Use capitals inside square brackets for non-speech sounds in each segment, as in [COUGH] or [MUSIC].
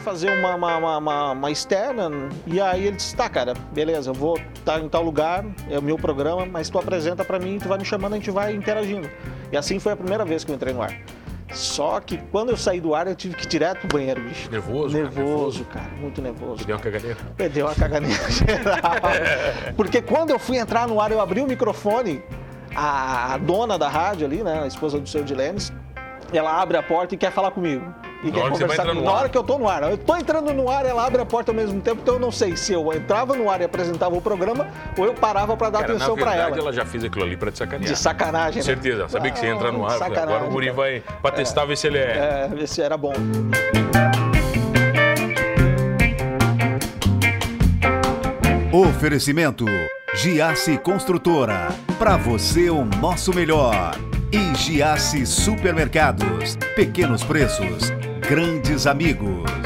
foi fazer uma, uma, uma, uma, externa e aí ele disse, tá, cara, beleza, eu vou estar em tal lugar, é o meu programa, mas tu apresenta pra mim, tu vai me chamando, a gente vai interagindo. E assim foi a primeira vez que eu entrei no ar. Só que quando eu saí do ar, eu tive que ir direto pro banheiro, bicho. Nervoso? Nervoso, cara, cara muito nervoso. Deu uma caganeira? Deu uma caganeira [LAUGHS] geral. Porque quando eu fui entrar no ar, eu abri o microfone, a, a dona da rádio ali, né, a esposa do seu Dilemes, ela abre a porta e quer falar comigo. E Na quer conversar comigo. Na ar. hora que eu tô no ar. Eu tô entrando no ar, ela abre a porta ao mesmo tempo, então eu não sei se eu entrava no ar e apresentava o programa ou eu parava pra dar Cara, atenção verdade, ela. ela já fez aquilo ali pra te sacanear. De sacanagem, Com né? certeza. Sabia que você ia entrar no ar. falei, Sacanagem, Agora o Guri cara. vai pra testar, ver se ele é. É, ver se era bom. Oferecimento Giasse Construtora. Para você o nosso melhor. E Giasse Supermercados. Pequenos preços, grandes amigos.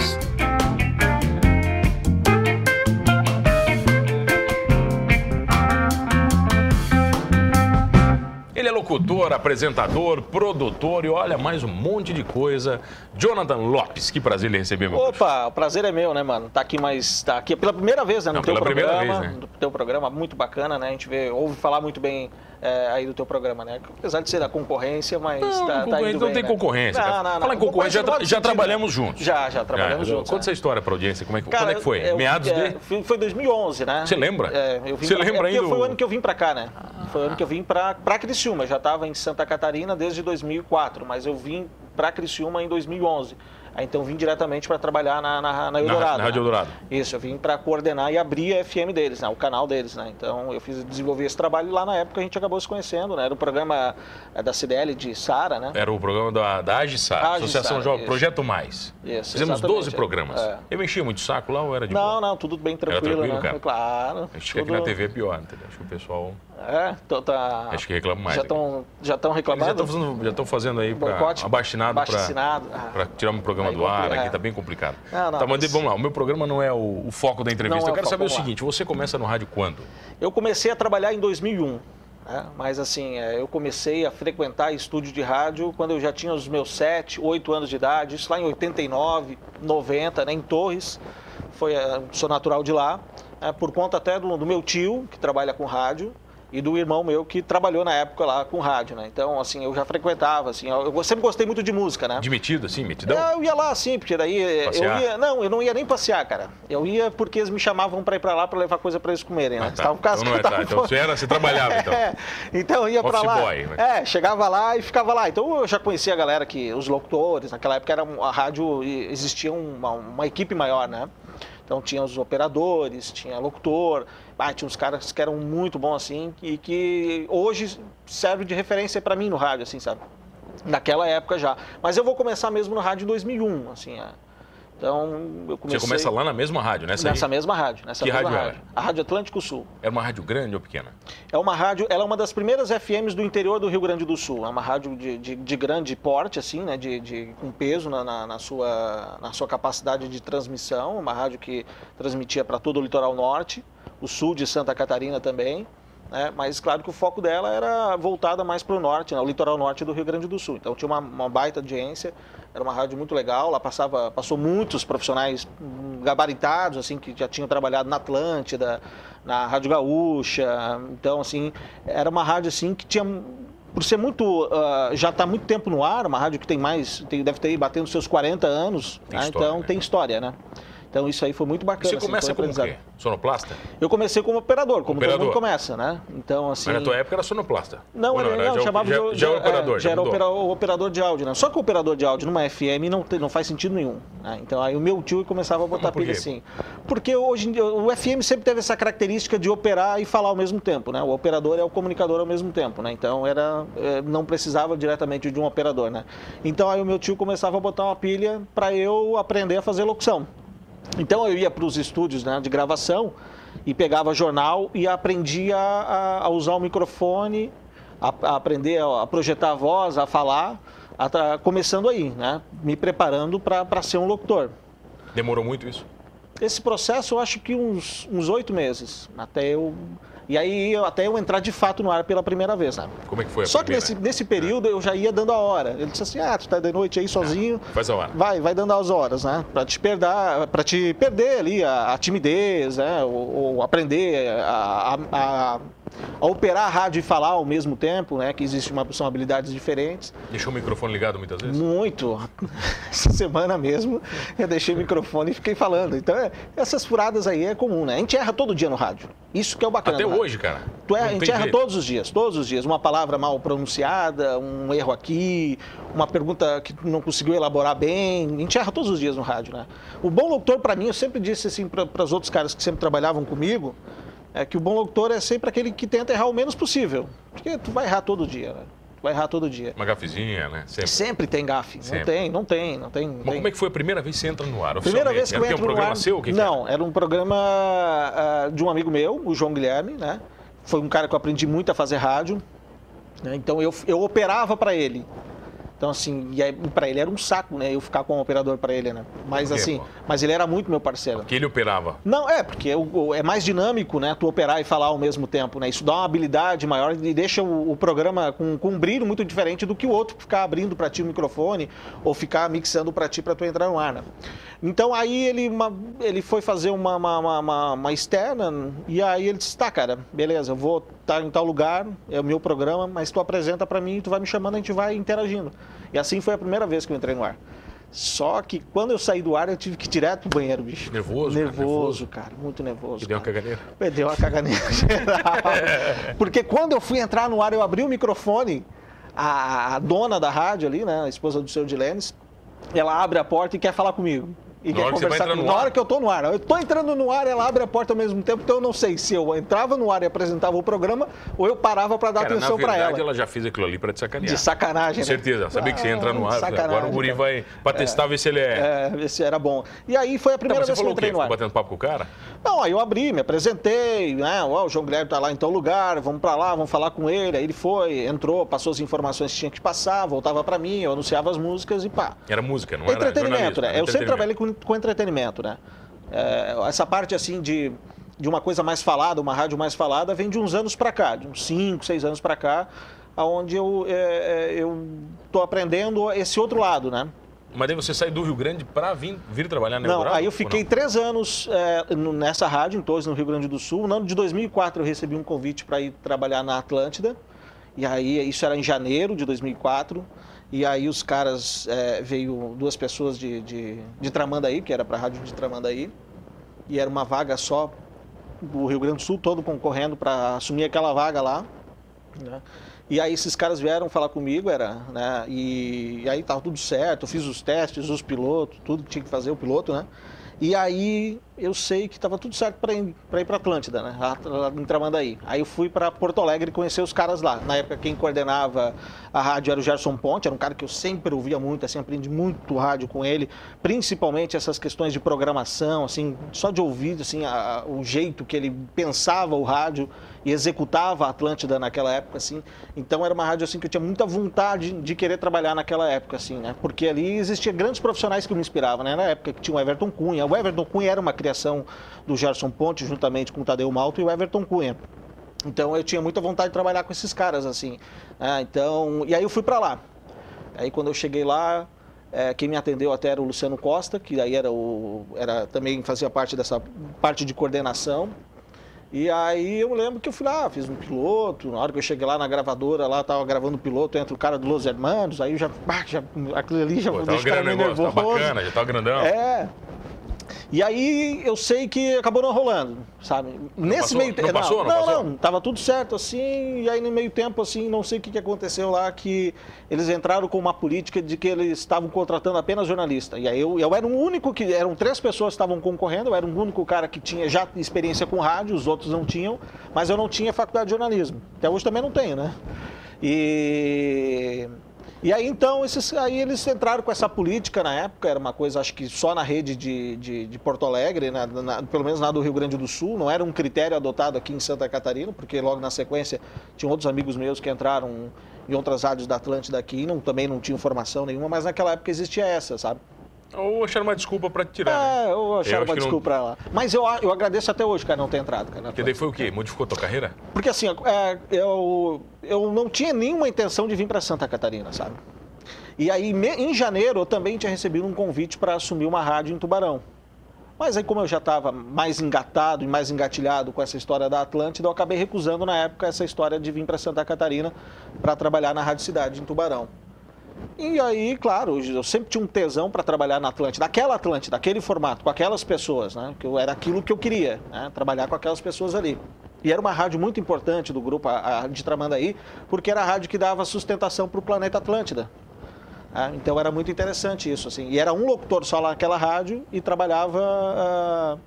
Locutor, apresentador, produtor e olha, mais um monte de coisa. Jonathan Lopes, que prazer ele receber, meu. Opa, o prazer é meu, né, mano? Tá aqui mais. Tá aqui pela primeira vez, né? No Não, teu pela primeira programa. vez, né? No teu programa, muito bacana, né? A gente vê, ouve falar muito bem é, aí do teu programa, né? Apesar de ser da concorrência, mas Não, tá, tá indo não bem, tem né? concorrência. Não, não, não. Fala em concorrência, já, já trabalhamos juntos. Já, já trabalhamos É, juntos. Conta né? essa história pra audiência, como é que, Cara, quando é que foi? eu- Meados é, de... foi- Foi 2011, né? Você lembra? É, eu vim Você pra, lembra é ainda Foi o- o ano que eu vim pra cá, né? Foi o ano que eu vim pra Criciúma. Eu já estava em Santa Catarina desde 2004, mas eu vim pra Criciúma em 2011. Aí, então eu vim diretamente para trabalhar na, na, na Eldorado. na Rádio né? Eldorado. Isso, eu vim para coordenar e abrir a FM deles, né? o canal deles. Né? Então eu fiz desenvolver esse trabalho e lá na época a gente acabou se conhecendo. Né? Era o programa é, da CDL de Sara, né? Era o programa da, da Agissar, Associação Jovem, isso. Projeto Mais. Isso, Fizemos exatamente, 12 programas. é. Eu mexia muito o saco lá ou era de Não, boa? não, tudo bem tranquilo, tranquilo, né? Claro. Acho que aqui tudo- na TV é pior, entendeu? Acho que o pessoal... É, tô, tá... Acho que reclama mais Já estão já tão Eles já reclamando? estão fazendo, já estão fazendo aí para abaixinado para. Ah. para tirar um programa Aí do ar aqui, é. tá bem complicado. Não, não, tá, mas mas- vamos lá, o meu programa não é o, o foco da entrevista. É Eu quero saber o seguinte, você começa no rádio quando? Eu comecei a trabalhar em 2001, né? mas assim, é, eu comecei a frequentar estúdio de rádio quando eu já tinha os meus 7, 8 anos de idade, isso lá em 89, 90, né, em Torres, Foi, é, sou natural de lá, é, por conta até do, do meu tio, que trabalha com rádio, e do irmão meu que trabalhou na época lá com rádio, né? Então, assim, eu já frequentava, assim, eu, sempre gostei muito de música, né? De metido, assim, metidão? É, eu ia lá assim, porque daí Passear? eu ia. Não, eu não ia nem passear, cara. Eu ia porque eles me chamavam pra ir pra lá pra levar coisa pra eles comerem, né? Ah, tá. Estavam Então não é, tá. Então você era, você trabalhava, então. [LAUGHS] É, então eu ia pra Office lá. boy, né? É, chegava lá e ficava lá. Então eu já conhecia a galera que, os locutores, naquela época era um- a rádio, existia uma, uma equipe maior, né? Então tinha os operadores, tinha locutor, ah, tinha uns caras que eram muito bons assim e que hoje serve de referência pra mim no rádio, assim, sabe? Naquela época já. Mas eu vou começar mesmo no rádio em 2001, assim, é. Então eu comecei Você começa lá na mesma rádio, nessa nessa aí? mesma rádio, nessa Que mesma rádio rádio. A Rádio Atlântico Sul. Era uma rádio grande ou pequena? É uma rádio, ela é uma das primeiras FMs do interior do Rio Grande do Sul. É uma rádio de, de, de grande porte, assim, né? De, de, com peso na, na, na sua, na sua capacidade de transmissão. Uma rádio que transmitia para todo o litoral norte, o sul de Santa Catarina também. Né? Mas claro que o foco dela era voltada mais para o norte, né? o litoral norte do Rio Grande do Sul. Então tinha uma, uma baita audiência, era uma rádio muito legal. Lá passava, passou muitos profissionais gabaritados, assim, que já tinham trabalhado na Atlântida, na Rádio Gaúcha. Então, assim, era uma rádio assim que tinha por ser muito ah, já está muito tempo no ar, uma rádio que tem mais, tem- deve ter batendo seus 40 anos, né? história, então né? tem história, né? Então isso aí foi muito bacana. Você assim, começa foi como o quê? Sonoplasta? Eu comecei como operador, como Operador. todo mundo começa, né? Então assim. Mas na tua época era sonoplasta? Não, ele, era- não, já, chamava já, de, já, é, era operador, já era opera- operador de áudio, né? Só que o operador de áudio numa FM não, não faz sentido nenhum. né? Então aí o meu tio começava a botar pilha assim. Porque hoje em dia, o FM sempre teve essa característica de operar e falar ao mesmo tempo, né? O operador é o comunicador ao mesmo tempo, né? Então era, é, não precisava diretamente de um operador, né? Então aí o meu tio começava a botar uma pilha para eu aprender a fazer locução. Então eu ia para os estúdios né, de gravação e pegava jornal e aprendia a, a usar o microfone, a, a aprender a, projetar a voz, a falar, a começando aí, né, me preparando para ser um locutor. Demorou muito isso? Esse processo eu acho que uns uns oito meses, até eu E aí eu, até eu entrar de fato no ar pela primeira vez, né? Como é que foi a Só que primeira? nesse, nesse período eu já ia dando a hora. Ele disse assim: "Ah, tu tá de noite aí sozinho, Faz a hora. vai, vai dando as horas, né? Pra te perder, para te perder ali a, a timidez, né? Ou, ou aprender a- a- a operar a rádio e falar ao mesmo tempo, né? Que existe uma são habilidades diferentes. Deixou o microfone ligado muitas vezes? Muito. [LAUGHS] Essa semana mesmo eu deixei o microfone e fiquei falando. Então, é- essas furadas aí é comum, né? A gente erra todo dia no rádio. Isso que é o bacana. Até hoje, cara. Tu é, a gente erra jeito. todos os dias, todos os dias. Uma palavra mal pronunciada, um erro aqui, uma pergunta que tu não conseguiu elaborar bem. A gente erra todos os dias no rádio, né? O bom locutor, para mim, eu sempre disse assim para os outros caras que sempre trabalhavam comigo, é que o bom locutor é sempre aquele que tenta errar o menos possível. Porque tu vai errar todo dia, né? Tu vai errar todo dia. Uma gafezinha, né? Sempre. Sempre tem gafe. Não Sempre. tem, não tem, não tem. não Mas tem. como é que foi a primeira vez que você entra no ar? Primeira vez que Era eu entro um programa no ar, seu? Que que não, era um programa ah, de um amigo meu, o João Guilherme, né? Foi um cara que eu aprendi muito a fazer rádio, né? Então eu, eu operava para ele. Então assim, e para ele era um saco, né? Eu ficar com um operador para ele, né? Mas quê, assim, pô? mas ele era muito meu parceiro. Que ele operava. Não, é, porque é mais dinâmico, né? Tu operar e falar ao mesmo tempo, né? Isso dá uma habilidade maior e deixa o, o programa com, com um brilho muito diferente do que o outro ficar abrindo para ti o microfone ou ficar mixando para ti para tu entrar no ar, né? Então aí ele, uma- ele foi fazer uma, uma, uma- uma- externa e aí ele disse, tá, cara, beleza, eu vou estar em tal lugar, é o meu programa, mas tu apresenta para mim, tu vai me chamando, a gente vai interagindo. E assim foi a primeira vez que eu entrei no ar. Só que quando eu saí do ar, eu tive que ir direto pro banheiro, bicho. Nervoso, cara, Nervoso, cara, muito nervoso. Que deu uma cara. caganeira. Deu uma caganeira [LAUGHS] geral. Porque quando eu fui entrar no ar, eu abri o microfone, a, a dona da rádio ali, né, a esposa do seu Dilenes, ela abre a porta e quer falar comigo. E Na quer hora que você vai conversar comigo. Na hora que eu tô no ar. Eu tô entrando no ar, ela abre a porta ao mesmo tempo, então eu não sei se eu entrava no ar e apresentava o programa ou eu parava para dar Cara, na atenção para verdade, ela. ela já fez aquilo ali pra te sacanear. De sacanagem, Com né? certeza. Sabia que você ia entrar no Ah, ar. Agora o guri cara. vai pra testar, ver se ele é... É, ver se era bom. E aí foi a Não, primeira você vez que eu entrei no Ficou ar. batendo papo com o cara? Não, aí eu abri, me apresentei, né? Ó, o João Guilherme tá lá em tal lugar, vamos pra lá, vamos falar com ele. Aí ele foi, entrou, passou as informações que tinha que passar, voltava pra mim, eu anunciava as músicas e pá. Era música, não era entretenimento, né? Eu sempre trabalhei com, com entretenimento, né? É, essa parte assim de, de uma coisa mais falada, uma rádio mais falada, vem de uns anos pra cá, de uns 5, 6 anos pra cá, aonde eu, é, é, eu tô aprendendo esse outro lado, né? Mas daí você sai do Rio Grande pra vir, vir trabalhar na Não, Eldorado, aí eu fiquei três anos é, nessa rádio, em Torres, no Rio Grande do Sul. No ano de 2004 eu recebi um convite para ir trabalhar na Atlântida. E aí, isso era em janeiro de 2004. E aí os caras, é, veio duas pessoas de, de, de Tramandaí, que era para a rádio de Tramandaí. E era uma vaga só, o Rio Grande do Sul todo concorrendo para assumir aquela vaga lá. né? E aí esses caras vieram falar comigo, era, né? E, e aí tava tudo certo, eu fiz os testes, os pilotos, tudo que tinha que fazer o piloto, né? E aí eu sei que estava tudo certo para ir para Atlântida, né? Lá, lá em Tramandaí. Aí eu fui para Porto Alegre conhecer os caras lá. Na época quem coordenava a rádio era o Gerson Ponte, era um cara que eu sempre ouvia muito, assim, aprendi muito rádio com ele, principalmente essas questões de programação, assim, só de ouvir, assim, a- a- o jeito que ele pensava o rádio e executava a Atlântida naquela época, assim. Então era uma rádio assim que eu tinha muita vontade de querer trabalhar naquela época, assim, né? Porque ali existia grandes profissionais que me inspiravam, né? Na época que tinha o Everton Cunha. O Everton Cunha era uma criação do Gerson Ponte, juntamente com o Tadeu Malto e o Everton Cunha. Então eu tinha muita vontade de trabalhar com esses caras, assim. né? então, e aí eu fui para lá. Aí quando eu cheguei lá, é, quem me atendeu até era o Luciano Costa, que aí era o, era também fazia parte dessa parte de coordenação. E aí eu lembro que eu fui lá, fiz um piloto, na hora que eu cheguei lá na gravadora, lá tava gravando o piloto, entra o cara do Los Hermanos, aí eu já, já aquilo ali já Pô, deixa o cara meio tá nervoso. bacana, já tá grandão. É. E aí eu sei que acabou não rolando, sabe? Nesse passou? meio tempo. Não passou? Não não, passou? não, tava tudo certo assim, e aí no meio tempo, assim, não sei o que, que aconteceu lá, que eles entraram com uma política de que eles estavam contratando apenas jornalista. E aí eu, eu era o único que. Eram três pessoas que estavam concorrendo, eu era o único cara que tinha já experiência com rádio, os outros não tinham, mas eu não tinha faculdade de jornalismo. Até hoje também não tenho, né? E. E aí então, esses, aí eles entraram com essa política na época, era uma coisa acho que só na rede de, de, de Porto Alegre, né, na- pelo menos na do Rio Grande do Sul, não era um critério adotado aqui em Santa Catarina, porque logo na sequência tinham outros amigos meus que entraram em outras rádios da Atlântida aqui, não, também não tinham formação nenhuma, mas naquela época existia essa, sabe? Ou acharam uma desculpa pra te tirar, né? É, eu acharam acho uma que não- desculpa pra lá. Mas eu, eu agradeço até hoje, cara, não ter entrado, cara. Porque daí foi o quê? Modificou tua carreira? Porque assim, é, eu, eu não tinha nenhuma intenção de vir para Santa Catarina, sabe? E aí, me- em janeiro, eu também tinha recebido um convite para assumir uma rádio em Tubarão. Mas aí, como eu já estava mais engatado e mais engatilhado com essa história da Atlântida, eu acabei recusando na época essa história de vir para Santa Catarina para trabalhar na Rádio Cidade em Tubarão. E aí, claro, eu sempre tinha um tesão para trabalhar na Atlântida, daquela Atlântida, daquele formato, com aquelas pessoas, né? Que eu, era aquilo que eu queria, né? Trabalhar com aquelas pessoas ali. E era uma rádio muito importante do grupo, a, de Tramandaí, porque era a rádio que dava sustentação para o planeta Atlântida. Ah, então era muito interessante isso, assim. E era um locutor só lá naquela rádio e trabalhava. ah,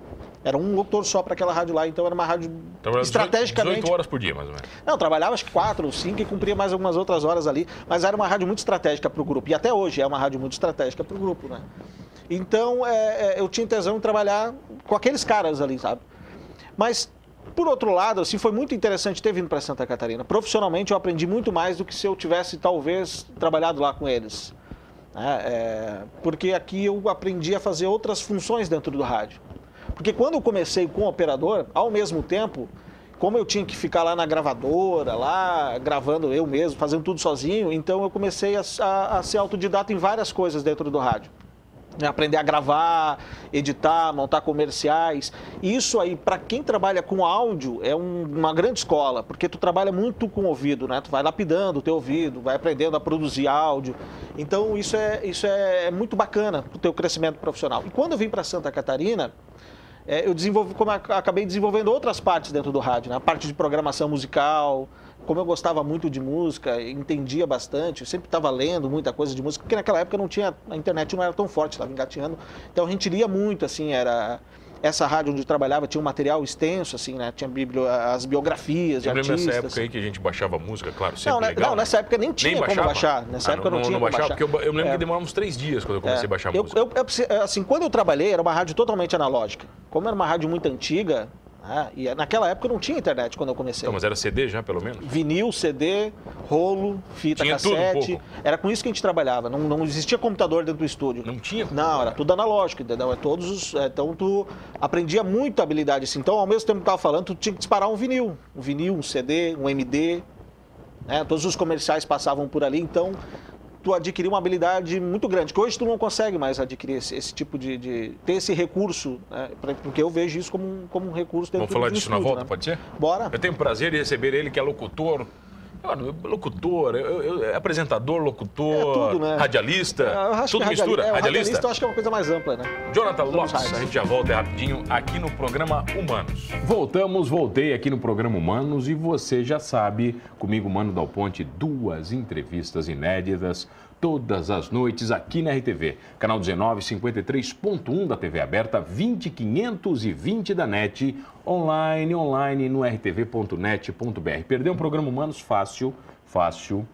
era um locutor só para aquela rádio lá, então era uma rádio Trabalhava 18 estrategicamente. 18 horas por dia, mais ou menos. Não, trabalhava acho que quatro ou cinco e cumpria mais algumas outras horas ali, mas era uma rádio muito estratégica para o grupo. E até hoje é uma rádio muito estratégica para o grupo, né? Então é, é, eu tinha intenção de trabalhar com aqueles caras ali, sabe? Mas, por outro lado, assim, foi muito interessante ter vindo para Santa Catarina. Profissionalmente eu aprendi muito mais do que se eu tivesse talvez trabalhado lá com eles. né? É, porque aqui eu aprendi a fazer outras funções dentro do rádio. Porque quando eu comecei com o operador, ao mesmo tempo, como eu tinha que ficar lá na gravadora, lá gravando eu mesmo, fazendo tudo sozinho, então eu comecei a, a- a ser autodidata em várias coisas dentro do rádio. Aprender a gravar, editar, montar comerciais. Isso aí, para quem trabalha com áudio, é um- uma grande escola, porque tu trabalha muito com o ouvido, né? Tu vai lapidando o teu ouvido, vai aprendendo a produzir áudio. Então isso é, isso é muito bacana para o teu crescimento profissional. E quando eu vim para Santa Catarina, é, eu desenvolvi, como eu acabei desenvolvendo outras partes dentro do rádio, né? a parte de programação musical. Como eu gostava muito de música, entendia bastante, sempre estava lendo muita coisa de música, porque naquela época não tinha, a internet não era tão forte, estava engateando. Então a gente lia muito, assim, era essa rádio onde eu trabalhava tinha um material extenso, assim, né? Tinha as biografias de artistas. nessa época aí que a gente baixava música, claro, sempre Não, né, legal. não, né? nessa época nem tinha como baixava? baixar. Nessa Ah, época não, tinha como baixava, baixar. porque eu, eu lembro É. que demorava uns três dias quando eu comecei a baixar eu, música. eu- assim, quando eu trabalhei, era uma rádio totalmente analógica. Como era uma rádio muito antiga, né, e naquela época não tinha internet quando eu comecei. Então, mas era CD já, pelo menos? Vinil, CD, rolo, fita Tinha um cassete. pouco. era com isso que a gente trabalhava. Não, não existia computador dentro do estúdio. Não tinha? Não, era tudo analógico, entendeu? É todos os, é, então tu aprendia muita habilidade assim. Então, ao mesmo tempo que eu tava falando, tu tinha que disparar um vinil. Um vinil, um CD, um MD. né? Todos os comerciais passavam por ali, então tu adquiria uma habilidade muito grande, que hoje tu não consegue mais adquirir esse, esse tipo de, de- ter esse recurso, né? Porque eu vejo isso como, um- como um recurso dentro Vamos falar disso na volta, né? pode ser? Bora. Eu tenho o prazer de receber ele, que é locutor. Mano, locutor, eu- eu- é apresentador, locutor, É tudo, né? radialista, Eu acho tudo que radiali- mistura. é, o radialista. eu acho que é uma coisa mais ampla, né? Jonathan Lopes, raios. a gente já volta rapidinho aqui no programa Humanos. Voltamos, voltei aqui no programa Humanos e você já sabe, comigo, Mano Dal Ponte, duas entrevistas inéditas todas as noites aqui na RTV. Canal 19, 53.1 da TV aberta, 20520 da NET, online, online no rtv.net.br. Perdeu um programa Humanos fácil, fácil.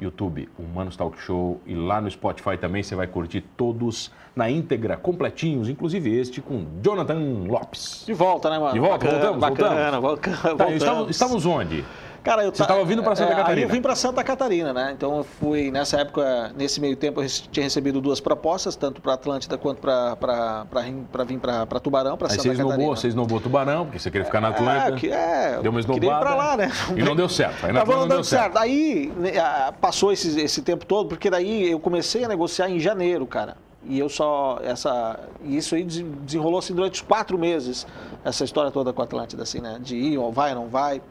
YouTube, Humanos Talk Show e lá no Spotify também você vai curtir todos na íntegra, completinhos, inclusive este com Jonathan Lopes. De volta, né, mano? De volta, Bacana, voltamos, bacana, voltamos. bacana, Tá, voltamos. estávamos, estávamos onde? Cara, eu Você estava vindo pra Santa é, Catarina? Eu vim para Santa Catarina, né? Então eu fui, nessa época, nesse meio tempo, eu tinha recebido duas propostas, tanto para Atlântida quanto para vir para Tubarão, para Santa você Catarina. esnobou, você esnobou Tubarão, porque você queria ficar na Atlanta. É, que, é, Deu uma esnobada. pra lá, né? E não deu certo. Aí na Tava não deu dando certo. Aí né, passou esse, esse tempo todo, porque daí eu comecei a negociar em janeiro, cara. E eu só. Essa, e isso aí des- desenrolou assim durante os quatro meses, essa história toda com a Atlântida, assim, né? De ir, ou vai, não vai.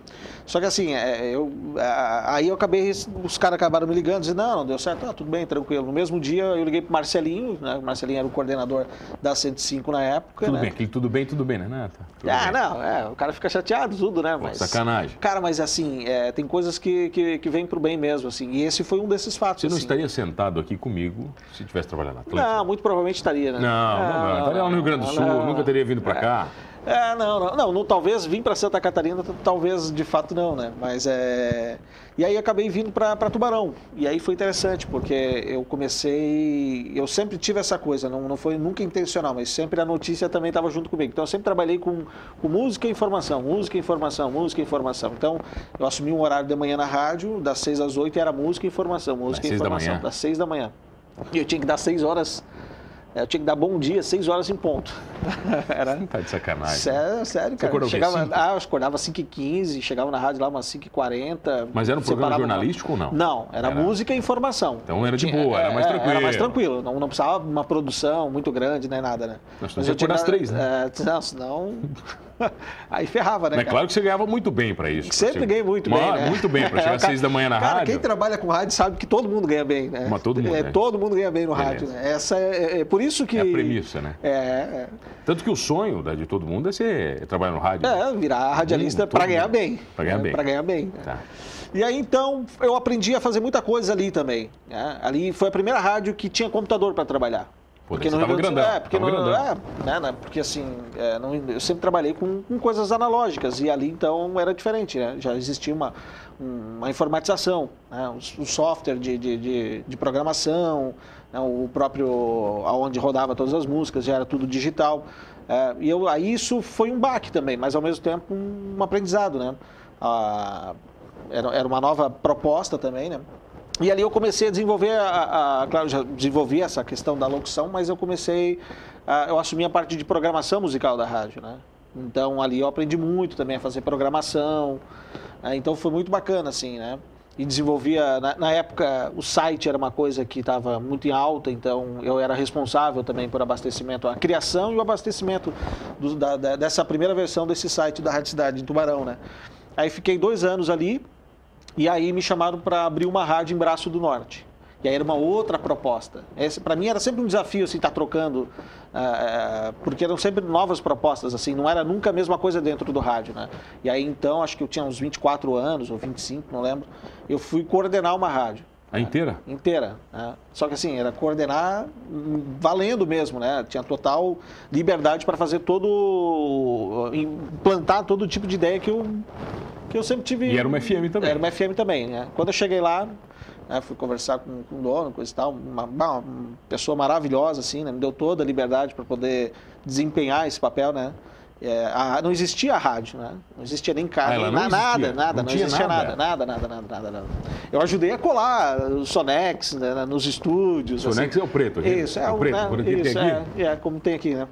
Só que assim, é, eu, ah, aí eu acabei, os caras acabaram me ligando, dizendo, não, não deu certo, ah, tudo bem, tranquilo. No mesmo dia eu liguei pro Marcelinho, né? O Marcelinho era o coordenador da 105 na época. Tudo né? bem, aquele tudo bem, tudo bem, né, Nata? Ah, bem. não, é, o cara fica chateado, tudo, né? Pô, Mas, sacanagem. Cara, mas assim, é, tem coisas que, que, que vêm pro bem mesmo, assim. E esse foi um desses fatos. Você não assim. estaria sentado aqui comigo se tivesse trabalhado na Atlanta? Não, muito provavelmente estaria, né? Não, não, não. Estaria lá no Rio Grande do Sul, não, nunca teria vindo pra cá. É, não, não, não, não, talvez vim para Santa Catarina, talvez de fato não, né? Mas é. E aí acabei vindo para Tubarão. E aí foi interessante, porque eu comecei. Eu sempre tive essa coisa, não, não foi nunca intencional, mas sempre a notícia também estava junto comigo. Então eu sempre trabalhei com, com música e informação, música e informação, música e informação. Então eu assumi um horário de manhã na rádio, das 6 às 8 era música e informação, música e seis da informação, manhã? das 6 da manhã. E eu tinha que dar 6 horas Eu tinha que dar bom dia, seis horas em ponto. [LAUGHS] Era... Não tá de sacanagem. Sério, sério cara. Você chegava, ah, eu acordava às 5h15, chegava na rádio lá umas 5h40. Mas era um programa jornalístico uma... ou não? Não, era, era, música e informação. Então era de boa, era mais é, tranquilo. Era mais tranquilo, não, não precisava uma produção muito grande, nem nada, né? Nós Mas eu tinha das três, né? É, [LAUGHS] não, senão... [LAUGHS] Aí ferrava, né? Mas cara? claro que você ganhava muito bem para isso. Sempre ganhei muito bem. Né? Muito bem, para chegar [LAUGHS] às seis da manhã na cara, rádio. Quem trabalha com rádio sabe que todo mundo ganha bem, né? Mas todo mundo. É, né? Todo mundo ganha bem no Beleza. rádio. Né? Essa é, é, é, por isso que. É a premissa, né? É, é. Tanto que o sonho de todo mundo é ser trabalhar no rádio. É, virar radialista para ganhar bem. Para ganhar bem. Para ganhar bem. Né? Tá. E aí então eu aprendi a fazer muita coisa ali também. Né? Ali foi a primeira rádio que tinha computador para trabalhar. Porque no Rio grandão, é, porque, no, é, né, né, porque assim, é, não, eu sempre trabalhei com, com, coisas analógicas e ali então era diferente, né? Já existia uma, uma informatização, né? o, o, software de, de, de, de programação, né? o próprio aonde rodava todas as músicas já era tudo digital. É, e eu, aí isso foi um baque também, mas ao mesmo tempo um, um aprendizado, né? Ah, era, era uma nova proposta também, né? E ali eu comecei a desenvolver, a, a, claro, já desenvolvi essa questão da locução, mas eu comecei, a, eu assumi a parte de programação musical da rádio, né? Então ali eu aprendi muito também a fazer programação, né? então foi muito bacana assim, né? E desenvolvia, na, na época o site era uma coisa que estava muito em alta, então eu era responsável também por abastecimento, a criação e o abastecimento do, da, da, dessa primeira versão desse site da Rádio Cidade em Tubarão, né? Aí fiquei dois anos ali, e aí me chamaram para abrir uma rádio em Braço do Norte. E aí era uma outra proposta. Para mim era sempre um desafio assim, estar tá trocando, uh, porque eram sempre novas propostas, assim, não era nunca a mesma coisa dentro do rádio. Né? E aí então, acho que eu tinha uns 24 anos ou 25, não lembro, eu fui coordenar uma rádio. A inteira? Né? Inteira. Né? Só que assim, era coordenar valendo mesmo, né? Tinha total liberdade para fazer todo. implantar todo tipo de ideia que eu, que eu sempre tive. E era uma FM também. Era uma FM também, né? Quando eu cheguei lá, né, fui conversar com, com o dono, coisa e tal, uma, uma pessoa maravilhosa, assim, né? Me deu toda a liberdade para poder desempenhar esse papel, né? É, a, não existia a rádio, né? Não existia nem carro, ah, nada, nada, nada, não, não existia nada. nada, nada, nada, nada, nada. Eu ajudei a colar o Sonex né, nos estúdios. Sonex assim. é o preto, gente. Isso, é, é o preto, né, isso, é, é, como tem aqui, né?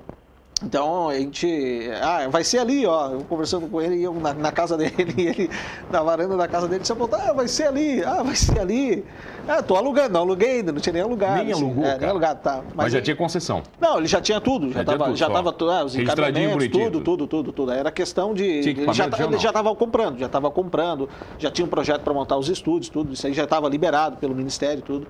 Então a gente. Ah, vai ser ali, ó. Eu conversando com ele, eu na, na casa dele, [LAUGHS] e ele na varanda da casa dele, você apontou, ah, vai ser ali, ah, vai ser ali. Ah, tô alugando, não aluguei ainda, não tinha nem alugado. Nem assim, alugou. É, nem alugado, tá. Mas, Mas já ele... tinha concessão. Não, ele já tinha tudo, já, já tava, tudo, já tava ah, os encaminhamentos, tudo, tudo, tudo, tudo. Era questão de. Ele já, ele já tava comprando, já estava comprando, já tinha um projeto para montar os estúdios, tudo, isso aí já estava liberado pelo Ministério, tudo.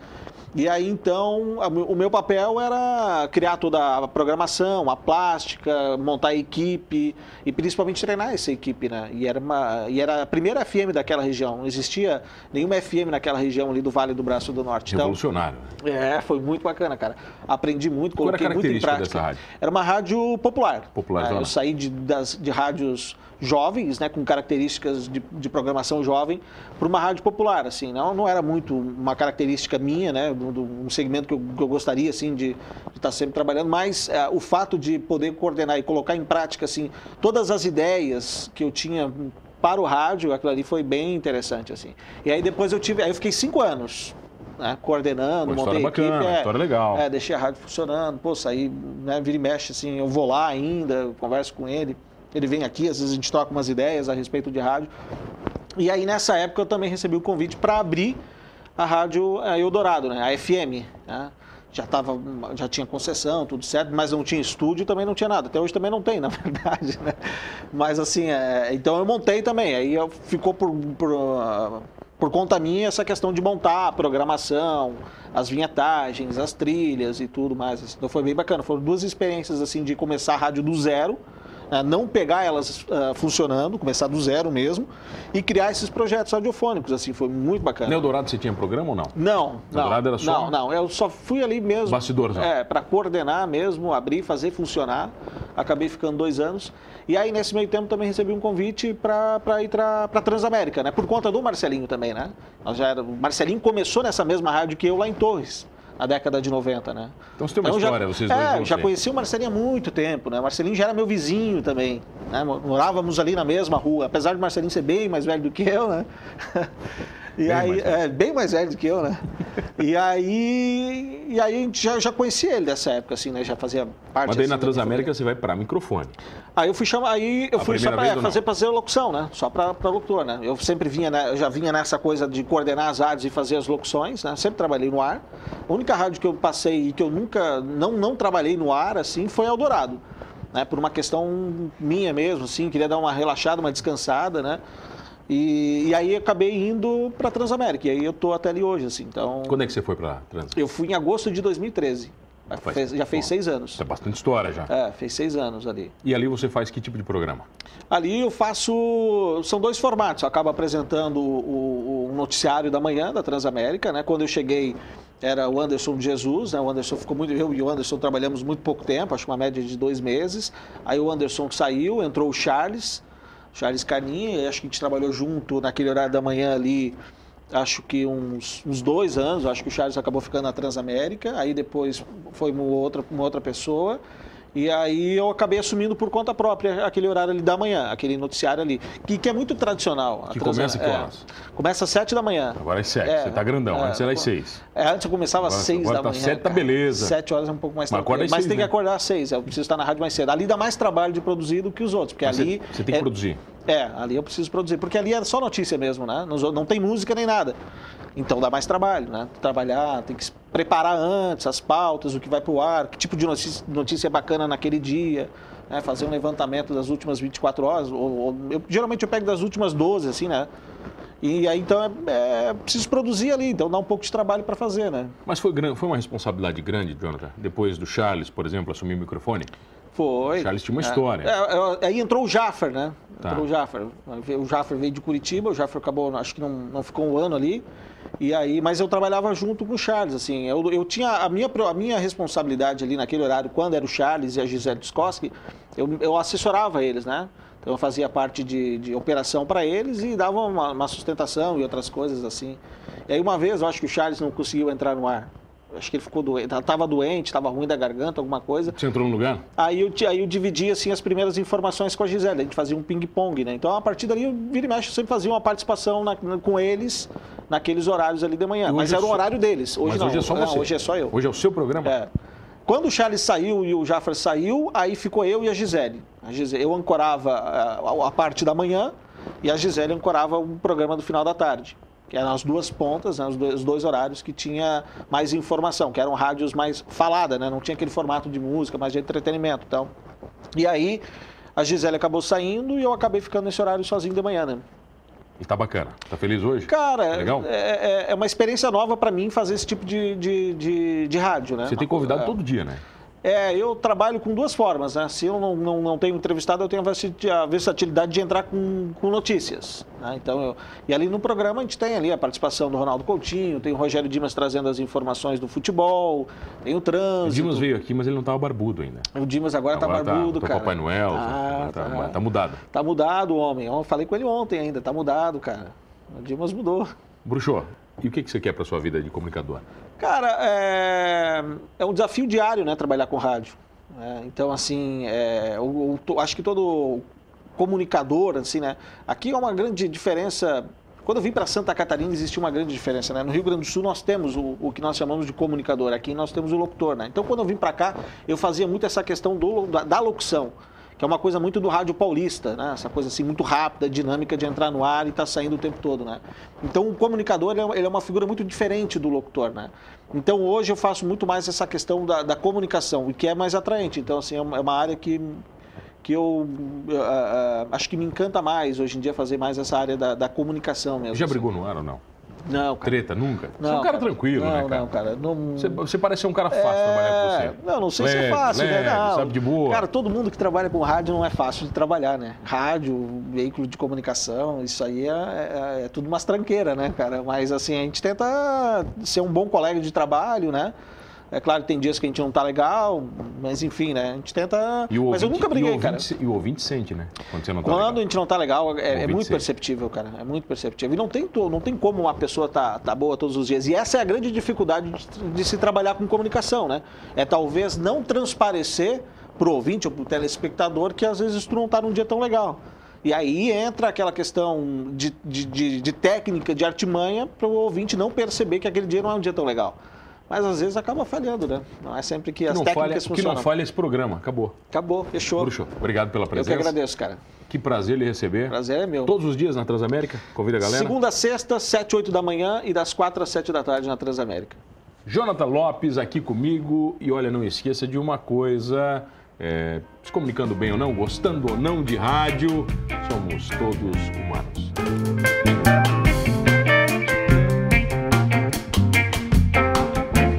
E aí então o meu papel era criar toda a programação, a plástica, montar a equipe e principalmente treinar essa equipe, né? E era, uma, e era a primeira FM daquela região, não existia nenhuma FM naquela região ali do Vale do Braço do Norte. Então, Revolucionário. Então, é, foi muito bacana, cara. Aprendi muito, coloquei muito em prática. Dessa rádio? Era uma rádio popular. Popular. É, eu saí de, das, de rádios jovens, né, com características de, de programação jovem, para uma rádio popular, assim, não, não era muito uma característica minha, né, um segmento que eu, que eu, gostaria, assim, de, de estar tá sempre trabalhando, mas é, o fato de poder coordenar e colocar em prática, assim, todas as ideias que eu tinha para o rádio, aquilo ali foi bem interessante, assim. E aí depois eu tive, aí eu fiquei cinco anos né, coordenando, Uma montei bacana, equipe. É, história legal. É, deixei a rádio funcionando, pô, saí, né, vira e mexe, assim, eu vou lá ainda, converso com ele. Ele vem aqui, às vezes a gente troca umas ideias a respeito de rádio. E aí, nessa época, eu também recebi o convite para abrir a rádio eh, Eldorado, né? a FM. Né? Já, tava, já tinha concessão, tudo certo, mas não tinha estúdio também não tinha nada. Até hoje também não tem, [LAUGHS] na verdade. Né? Mas assim, é, então eu montei também. Aí eu, ficou por, por, por conta minha essa questão de montar a programação, as vinhetagens, as trilhas e tudo mais. Então foi bem bacana. Foram duas experiências assim de começar a rádio do zero não pegar elas uh, funcionando, começar do zero mesmo, e criar esses projetos radiofônicos, assim, foi muito bacana. No Eldorado você tinha programa ou não? Não, não. Eldorado era só... Não, não, eu só fui ali mesmo... Bastidores, não. É, para coordenar mesmo, abrir, fazer funcionar, acabei ficando dois anos, e aí nesse meio tempo também recebi um convite para ir para Transamérica, né, por conta do Marcelinho também, né, Nós já era, o Marcelinho começou nessa mesma rádio que eu lá em Torres, na década de 90, né? Então você tem uma então, história, já, vocês dois É, já conheci o Marcelinho há muito tempo, né? Marcelinho já era meu vizinho também, né? Morávamos ali na mesma rua, apesar de Marcelinho ser bem mais velho do que eu, né? [LAUGHS] E Bem aí, é, bem mais velho do que eu, né? E aí, e aí a gente já, já conhecia ele dessa época, assim, né? Já fazia parte Mas daí assim, na Transamérica você vai para microfone. Aí eu fui chamar, aí eu A fui só vez é, fazer fazer locução, né? Só pra locutor, né? Eu sempre vinha, né? Eu já vinha nessa coisa de coordenar as rádios e fazer as locuções, né? Sempre trabalhei no ar. A única rádio que eu passei e que eu nunca não não trabalhei no ar assim foi Eldorado, né? Por uma questão minha mesmo, assim, queria dar uma relaxada, uma descansada, né? E, e aí acabei indo pra Transamérica. E aí eu tô até ali hoje, assim. Então, Quando é que você foi para Trans? eu fui em agosto de 2013. Faz- Fez- já fez Bom, seis anos. Isso é bastante história já. É, fez seis anos ali. E ali você faz que tipo de programa? Ali eu faço. São dois formatos. Eu acabo apresentando o, o noticiário da manhã da Transamérica, né? Quando eu cheguei era o Anderson Jesus, né? O Anderson ficou muito. Eu e o Anderson trabalhamos muito pouco tempo, acho que uma média de dois meses. Aí o Anderson saiu, entrou o Charles, Charles Carninha, acho que a gente trabalhou junto naquele horário da manhã ali. Acho que uns, uns dois anos, acho que o Charles acabou ficando na Transamérica, aí depois foi uma outra, uma outra pessoa. E aí eu acabei assumindo por conta própria aquele horário ali da manhã, aquele noticiário ali, que, que é muito tradicional. Que Transa- começa que é, horas? Começa às sete da manhã. Agora é sete, É, você tá grandão. é, Antes era às seis. É, antes eu começava às seis agora da tá manhã. sete, tá beleza. Sete horas é um pouco mais Mas tranquilo. às Mas seis, tem que né? acordar às seis, eu preciso estar na rádio mais cedo. Ali dá mais trabalho de produzir do que os outros, porque Mas ali... você, você tem que é- produzir. é, ali eu preciso produzir, porque ali é só notícia mesmo, né? Não, não tem música nem nada. Então dá mais trabalho, né? Trabalhar, tem que preparar antes as pautas, o que vai pro ar, que tipo de notícia, notícia bacana naquele dia, né? Fazer um levantamento das últimas 24 horas, ou, ou- eu- geralmente eu pego das últimas 12, assim, né? E aí então é, é preciso produzir ali, então dá um pouco de trabalho para fazer, né? Mas foi, foi uma responsabilidade grande, Jonathan? Depois do Charles, por exemplo, assumir o microfone? Foi. Charles tinha uma É, história. é, é, aí entrou o Jaffer, né? Tá. Entrou o Jaffer. O Jaffer veio de Curitiba, o Jaffer acabou, acho que não, não ficou um ano ali. E aí, mas eu trabalhava junto com o Charles, assim. Eu, eu tinha a minha, a minha responsabilidade ali naquele horário, quando era o Charles e a Gisele Skoski, eu, eu assessorava eles, né? Então eu fazia parte de, de operação para eles e dava uma, uma sustentação e outras coisas assim. E aí uma vez eu acho que o Charles não conseguiu entrar no ar. Acho que ele ficou doente, estava doente, estava ruim da garganta, alguma coisa. Você entrou no lugar? Aí eu, aí eu dividia assim, as primeiras informações com a Gisele, a gente fazia um ping-pong, né? Então a partir dali, eu vira e mexe, eu sempre fazia uma participação na- com eles naqueles horários ali de manhã. Mas hoje era é o horário deles. Hoje Mas não, hoje é só não, você. hoje é só eu. Hoje é o seu programa? É. Quando o Charles saiu e o Jaffer saiu, aí ficou eu e a Gisele. A Gisele eu ancorava a, a parte da manhã e a Gisele ancorava o programa do final da tarde. Que eram as duas pontas, né, os, dois, os dois horários que tinha mais informação, que eram rádios mais falada, né? Não tinha aquele formato de música, mais de entretenimento. Então. E aí a Gisele acabou saindo e eu acabei ficando nesse horário sozinho de manhã, né? E tá bacana. Tá feliz hoje? Cara, Legal? é, é- é uma experiência nova para mim fazer esse tipo de, de, de, de rádio, né? Você tem convidado É. todo dia, né? É, eu trabalho com duas formas, né? Se eu não, não, não tenho entrevistado, eu tenho a versatilidade de entrar com, com notícias. né? Então, eu- e ali no programa a gente tem ali a participação do Ronaldo Coutinho, tem o Rogério Dimas trazendo as informações do futebol, tem o O trânsito. Dimas veio aqui, mas ele não tava barbudo ainda. O Dimas agora, tá Agora barbudo, tá cara. Papai Noel, Ah, tá, tá. tá mudado. Tá mudado o homem. Eu falei com ele ontem ainda, tá mudado, cara. O Dimas mudou. Bruxo, e o que, que você quer pra sua vida de comunicador? Cara, é, é um desafio diário, né, trabalhar com rádio. É, então, assim, é, eu, eu acho que todo comunicador, assim, né, aqui é uma grande diferença. Quando eu vim para Santa Catarina existia uma grande diferença, né? No Rio Grande do Sul nós temos o, o que nós chamamos de comunicador, aqui nós temos o locutor, né? Então, quando eu vim para cá, eu fazia muito essa questão do, da, da locução que é uma coisa muito do rádio paulista, né? Essa coisa assim muito rápida, dinâmica de entrar no ar e estar saindo o tempo todo, né? Então o comunicador ele é- ele é uma figura muito diferente do locutor, né? Então hoje eu faço muito mais essa questão da, da comunicação, o que é mais atraente. Então assim é uma é área que que eu ah, ah, acho que me encanta mais hoje em dia fazer mais essa área da, da comunicação mesmo. Já assim. brigou no ar ou não? Não, cara. Treta, nunca? você é um Não, cara tranquilo, não, né, cara? Não, cara. Não... Você, você parece ser um cara fácil trabalhar com você. Não, não sei se Leve, é fácil, leve, né? Não. Sabe de boa. Cara, todo mundo que trabalha com rádio não é fácil de trabalhar, né? Rádio, veículo de comunicação, isso aí é, é- é tudo umas tranqueiras, né, cara? Mas assim, a gente tenta ser um bom colega de trabalho, né? É claro que tem dias que a gente não tá legal, mas enfim, né? A gente tenta. E o mas eu ouvinte- nunca briguei, e o cara. ouvinte, E o ouvinte sente, né? Quando você não tá Quando legal. a gente não tá legal, é, é ouvinte muito sente. perceptível, cara. É muito perceptível. E não tem, não tem como uma pessoa tá, tá boa todos os dias. E essa é a grande dificuldade de, de se trabalhar com comunicação, né? É talvez não transparecer pro ouvinte ou pro telespectador que às vezes tu não tá num dia tão legal. E aí entra aquela questão de, de, de, de técnica, de artimanha, para o ouvinte não perceber que aquele dia não é um dia tão legal. Mas às vezes acaba falhando, né? Não é sempre que, que as não técnicas falha, funcionam. Que não falha esse programa, acabou. Acabou, fechou. Bruxo, obrigado pela presença. Eu que agradeço, cara. Que prazer lhe receber. Prazer é meu. Todos os dias na Transamérica? Convida a galera. Segunda a sexta, 7, 8 da manhã e das 4 às 7 da tarde na Transamérica. Jonathan Lopes aqui comigo. E olha, não esqueça de uma coisa: é, se comunicando bem ou não, gostando ou não de rádio, somos todos humanos.